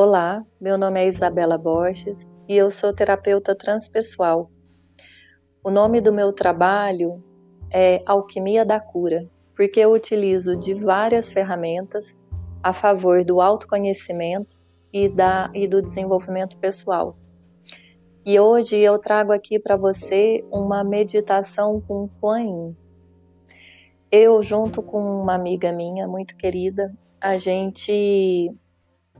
Olá, meu nome é Isabela Borges e eu sou terapeuta transpessoal. O nome do meu trabalho é Alquimia da Cura, porque eu utilizo de várias ferramentas a favor do autoconhecimento e, da, e do desenvolvimento pessoal. E hoje eu trago aqui para você uma meditação com Kuan Yin. Eu, junto com uma amiga minha muito querida, a gente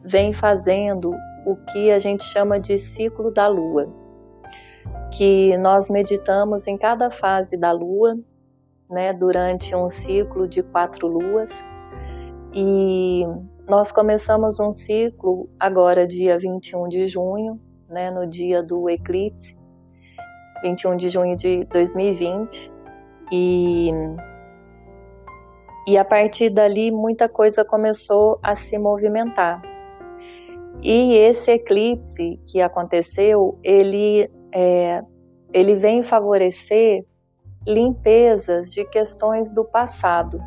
vem fazendo o que a gente chama de ciclo da lua, que nós meditamos em cada fase da lua, né, durante um ciclo de quatro luas, e nós começamos um ciclo agora, dia 21 de junho, né, no dia do eclipse, 21 de junho de 2020, e e a partir dali muita coisa começou a se movimentar. E esse eclipse que aconteceu, ele, é, ele vem favorecer limpezas de questões do passado.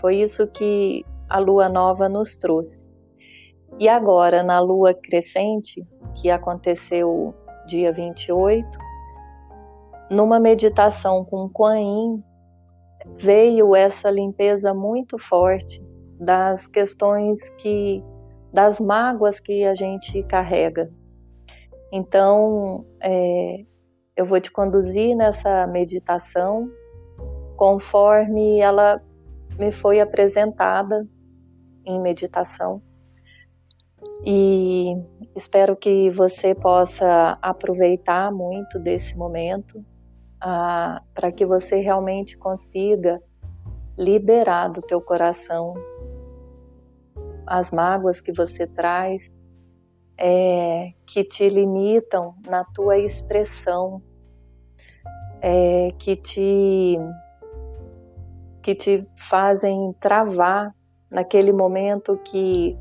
Foi isso que a lua nova nos trouxe. E agora, na lua crescente, que aconteceu dia 28, numa meditação com Kuan Yin, veio essa limpeza muito forte das questões que das mágoas que a gente carrega. Então, é, eu vou te conduzir nessa meditação conforme ela me foi apresentada em meditação. E espero que você possa aproveitar muito desse momento ah, para que você realmente consiga liberar do teu coração as mágoas que você traz, é, que te limitam na tua expressão, é, que te que te fazem travar naquele momento que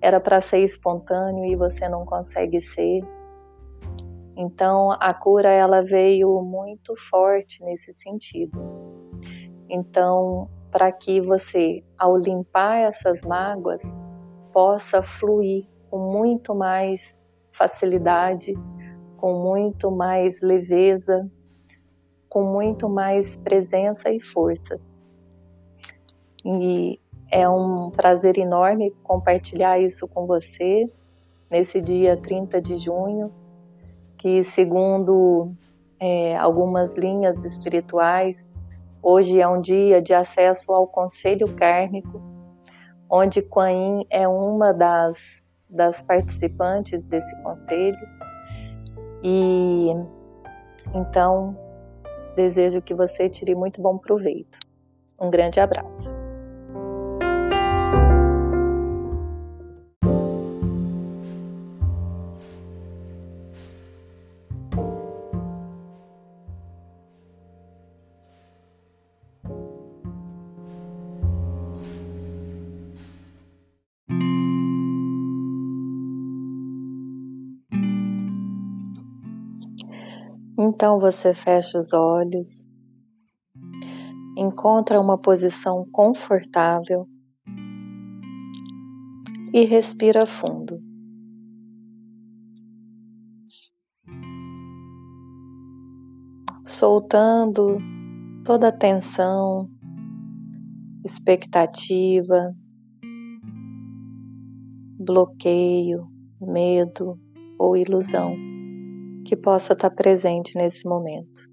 era para ser espontâneo e você não consegue ser. Então a cura ela veio muito forte nesse sentido. Então para que você, ao limpar essas mágoas, possa fluir com muito mais facilidade, com muito mais leveza, com muito mais presença e força. E é um prazer enorme compartilhar isso com você nesse dia 30 de junho, que, segundo é, algumas linhas espirituais, Hoje é um dia de acesso ao conselho kármico, onde Kuan Yin é uma das, das participantes desse conselho. E então desejo que você tire muito bom proveito. Um grande abraço. Então você fecha os olhos, encontra uma posição confortável e respira fundo. Soltando toda a tensão, expectativa, bloqueio, medo ou ilusão que possa estar presente nesse momento.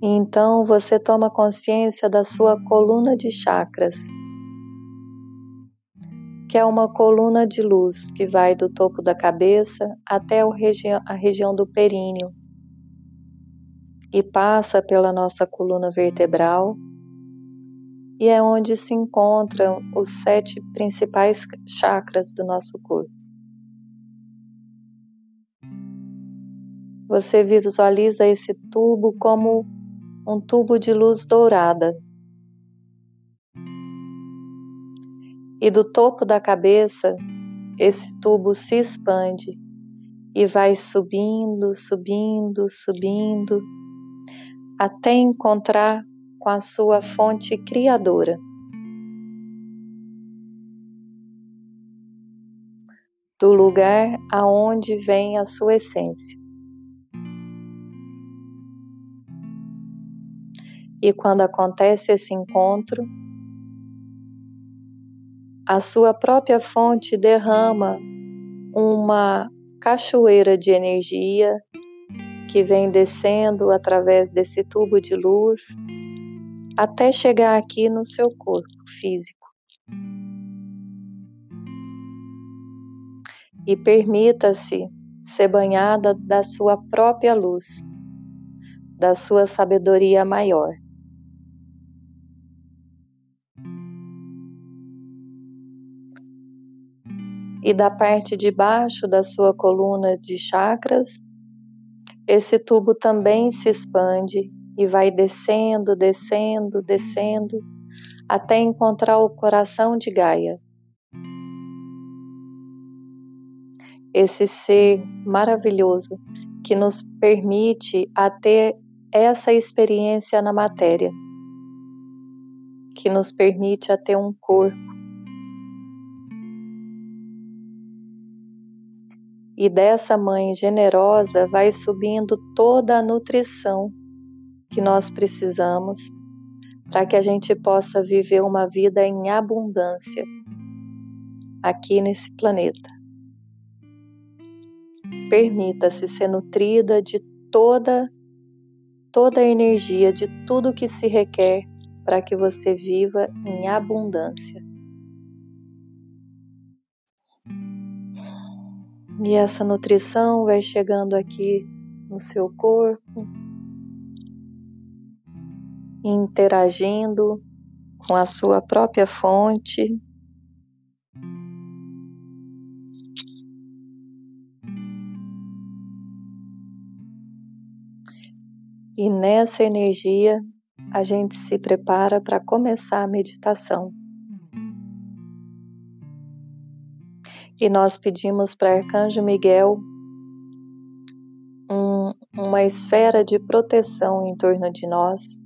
Então você toma consciência da sua coluna de chakras, que é uma coluna de luz que vai do topo da cabeça até a região do períneo e passa pela nossa coluna vertebral e é onde se encontram os sete principais chakras do nosso corpo. Você visualiza esse tubo como um tubo de luz dourada. E do topo da cabeça, esse tubo se expande e vai subindo, subindo, subindo, até encontrar com a sua fonte criadora. Do lugar aonde vem a sua essência. E quando acontece esse encontro, a sua própria fonte derrama uma cachoeira de energia que vem descendo através desse tubo de luz até chegar aqui no seu corpo físico. E permita-se ser banhada da sua própria luz, da sua sabedoria maior. e da parte de baixo da sua coluna de chakras, esse tubo também se expande e vai descendo, descendo, descendo, até encontrar o coração de Gaia. Esse ser maravilhoso que nos permite a ter essa experiência na matéria, que nos permite a ter um corpo, e dessa mãe generosa vai subindo toda a nutrição que nós precisamos para que a gente possa viver uma vida em abundância aqui nesse planeta. Permita-se ser nutrida de toda toda a energia de tudo que se requer para que você viva em abundância. E essa nutrição vai chegando aqui no seu corpo, interagindo com a sua própria fonte. E nessa energia a gente se prepara para começar a meditação. e nós pedimos para Arcanjo Miguel um, uma esfera de proteção em torno de nós,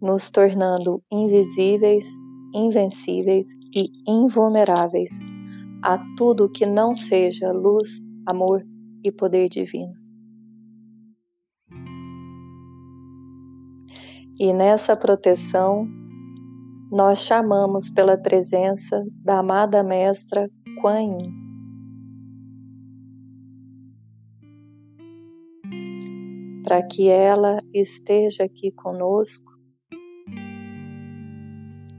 nos tornando invisíveis, invencíveis e invulneráveis a tudo que não seja luz, amor e poder divino. E nessa proteção nós chamamos pela presença da amada Mestra Kuan Yin. Para que ela esteja aqui conosco,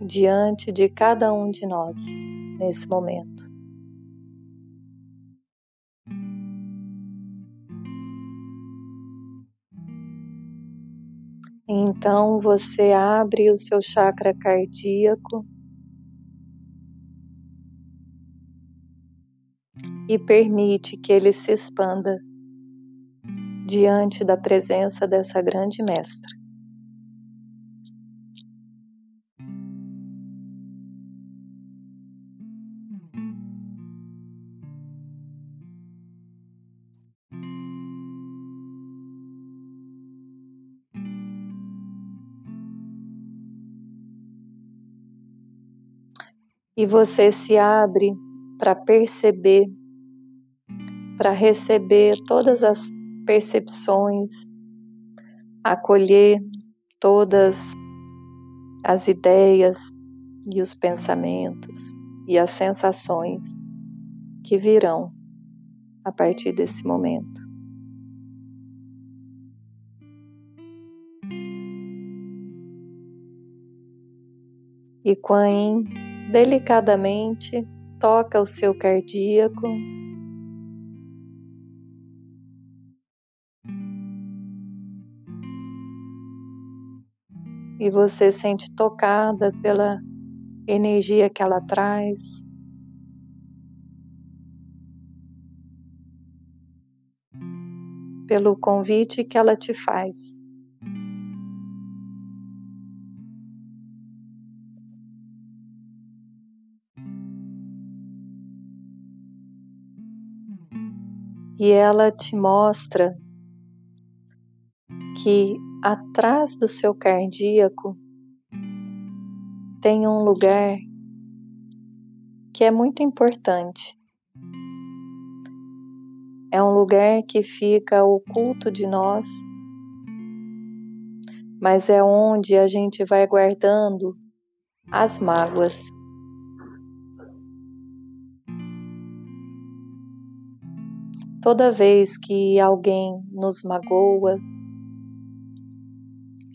diante de cada um de nós nesse momento. Então você abre o seu chakra cardíaco e permite que ele se expanda diante da presença dessa grande mestra. E você se abre para perceber, para receber todas as percepções, acolher todas as ideias e os pensamentos e as sensações que virão a partir desse momento. E Quan delicadamente toca o seu cardíaco. E você sente tocada pela energia que ela traz. Pelo convite que ela te faz. E ela te mostra que atrás do seu cardíaco tem um lugar que é muito importante. É um lugar que fica oculto de nós, mas é onde a gente vai guardando as mágoas. Toda vez que alguém nos magoa,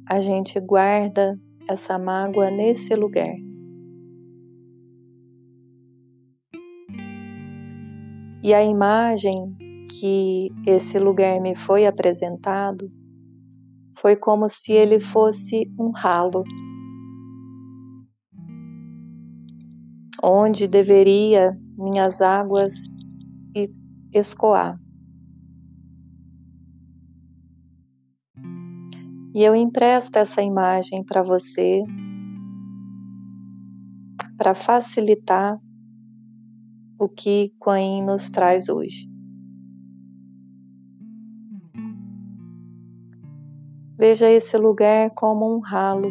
a gente guarda essa mágoa nesse lugar. E a imagem que esse lugar me foi apresentado foi como se ele fosse um ralo, onde deveria minhas águas escoar. E eu empresto essa imagem para você para facilitar o que Quan nos traz hoje. Veja esse lugar como um ralo,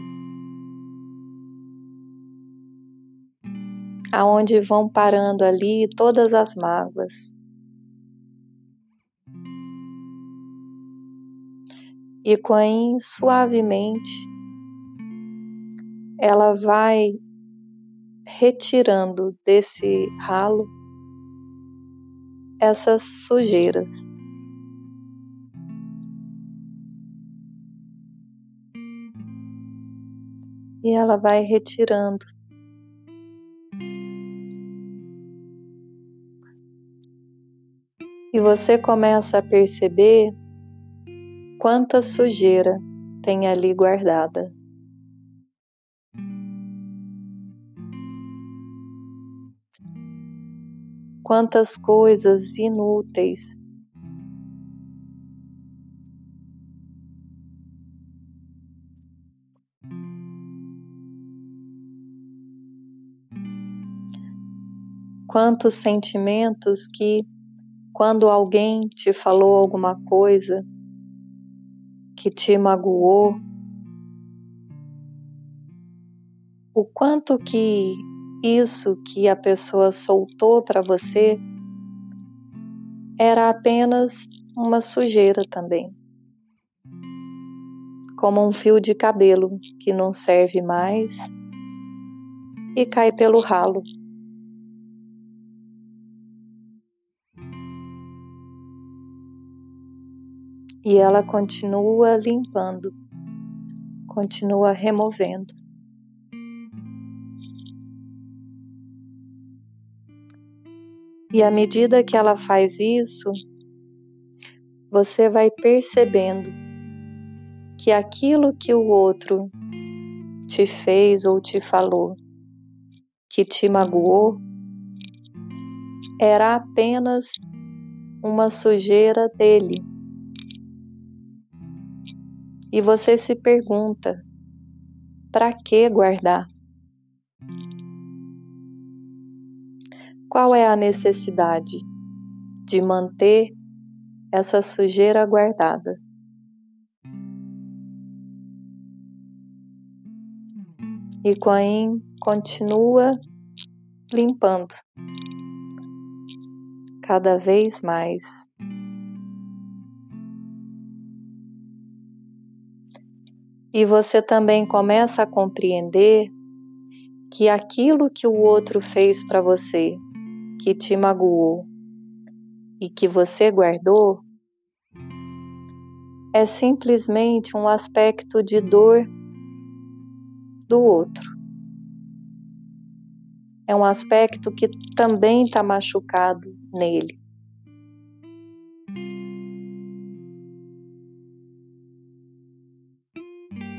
aonde vão parando ali todas as mágoas, e Quain suavemente ela vai retirando desse ralo essas sujeiras. E ela vai retirando. E você começa a perceber quanta sujeira tem ali guardada. Quantas coisas inúteis quantos sentimentos que, quando alguém te falou alguma coisa, que te magoou, o quanto que isso que a pessoa soltou para você era apenas uma sujeira também. Como um fio de cabelo que não serve mais e cai pelo ralo. E ela continua limpando, continua removendo. E à medida que ela faz isso, você vai percebendo que aquilo que o outro te fez ou te falou, que te magoou, era apenas uma sujeira dele e você se pergunta: para que guardar? Qual é a necessidade de manter essa sujeira guardada? E Coen continua limpando cada vez mais. E você também começa a compreender que aquilo que o outro fez para você, que te magoou e que você guardou, é simplesmente um aspecto de dor do outro. É um aspecto que também está machucado nele.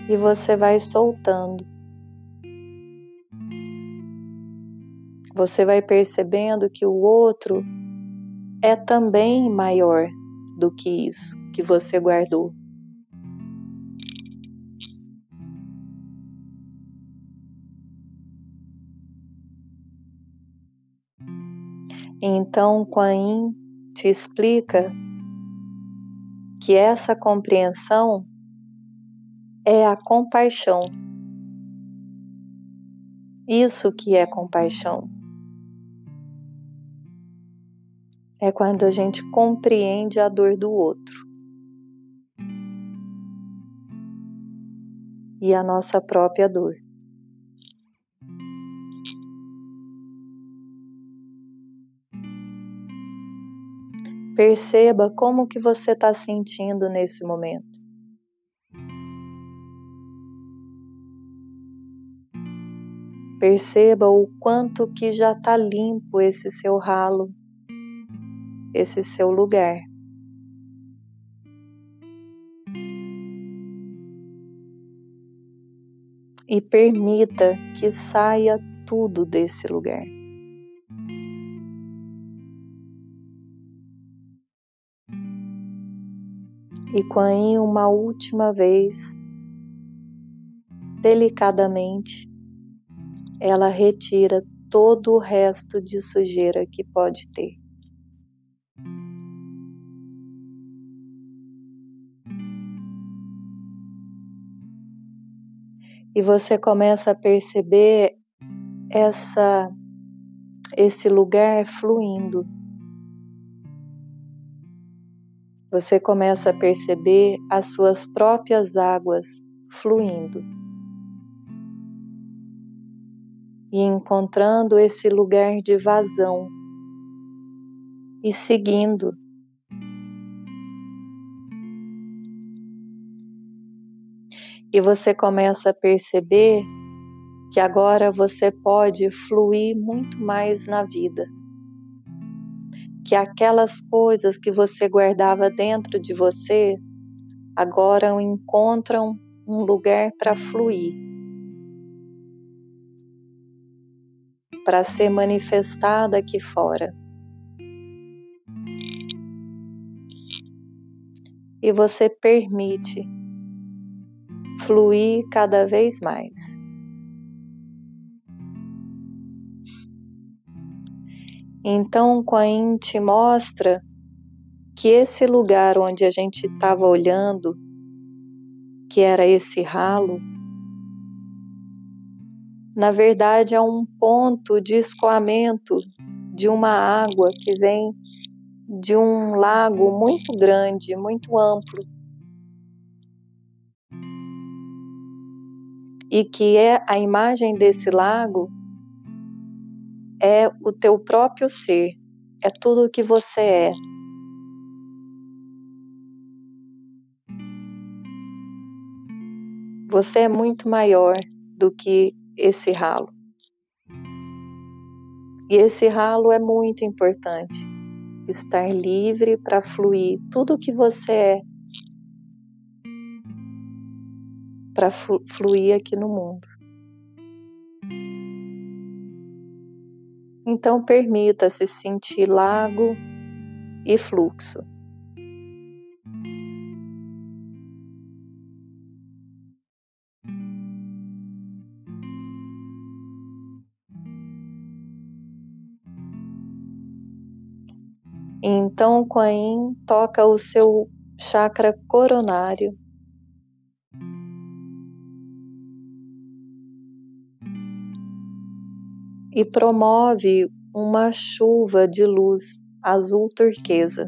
E você vai soltando. Você vai percebendo que o outro é também maior do que isso que você guardou. Então, Quan te explica que essa compreensão é a compaixão. Isso que é compaixão. É quando a gente compreende a dor do outro. E a nossa própria dor. Perceba como que você está sentindo nesse momento. Perceba o quanto que já está limpo esse seu ralo, esse seu lugar. E permita que saia tudo desse lugar. e Quan uma última vez, delicadamente, ela retira todo o resto de sujeira que pode ter. E você começa a perceber essa esse lugar fluindo você começa a perceber as suas próprias águas fluindo e encontrando esse lugar de vazão e seguindo. E você começa a perceber que agora você pode fluir muito mais na vida que aquelas coisas que você guardava dentro de você agora encontram um lugar para fluir, para ser manifestada aqui fora. E você permite fluir cada vez mais. Então, Quain te mostra que esse lugar onde a gente estava olhando, que era esse ralo, na verdade é um ponto de escoamento de uma água que vem de um lago muito grande, muito amplo. E que é a imagem desse lago é o teu próprio ser, é tudo o que você é. Você é muito maior do que esse ralo. E esse ralo é muito importante. Estar livre para fluir tudo o que você é para fluir aqui no mundo. Então permita-se sentir lago e fluxo. Então, Quan toca o seu chakra coronário e promove uma chuva de luz azul turquesa.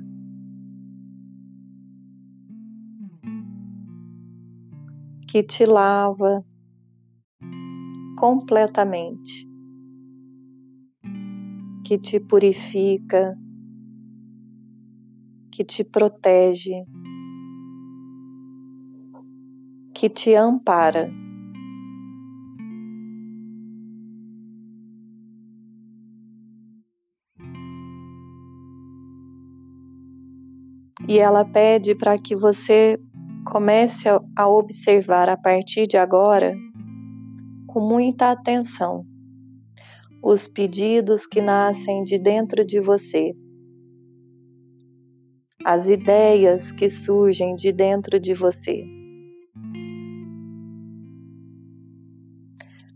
Que te lava completamente, que te purifica, que te protege, que te ampara. e ela pede para que você comece a observar a partir de agora com muita atenção os pedidos que nascem de dentro de você, as ideias que surgem de dentro de você.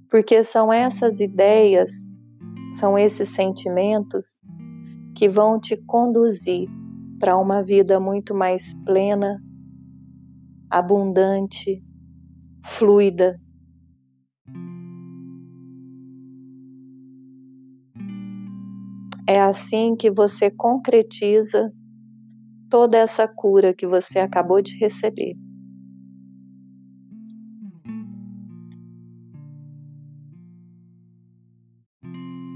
Porque são essas ideias, são esses sentimentos que vão te conduzir para uma vida muito mais plena, abundante, fluida. É assim que você concretiza toda essa cura que você acabou de receber.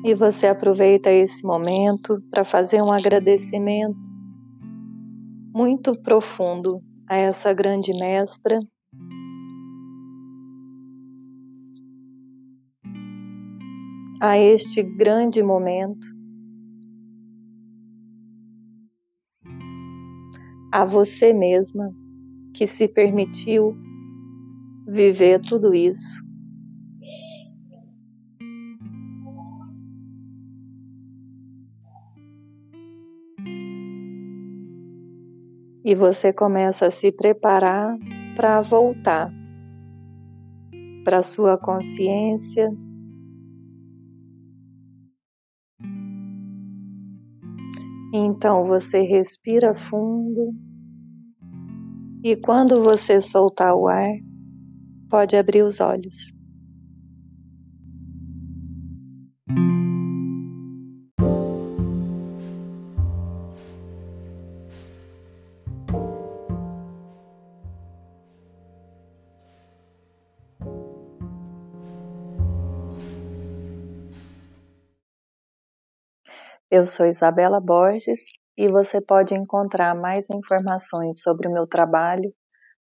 E você aproveita esse momento para fazer um agradecimento muito profundo a essa grande mestra. A este grande momento, a você mesma que se permitiu viver tudo isso e você começa a se preparar para voltar para sua consciência. Então você respira fundo e quando você soltar o ar, pode abrir os olhos. Eu sou Isabela Borges e você pode encontrar mais informações sobre o meu trabalho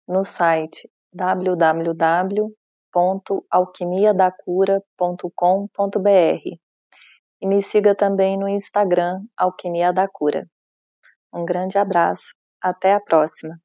no site www.alquimiadacura.com.br e me siga também no Instagram Alquimia da Cura. Um grande abraço, até a próxima!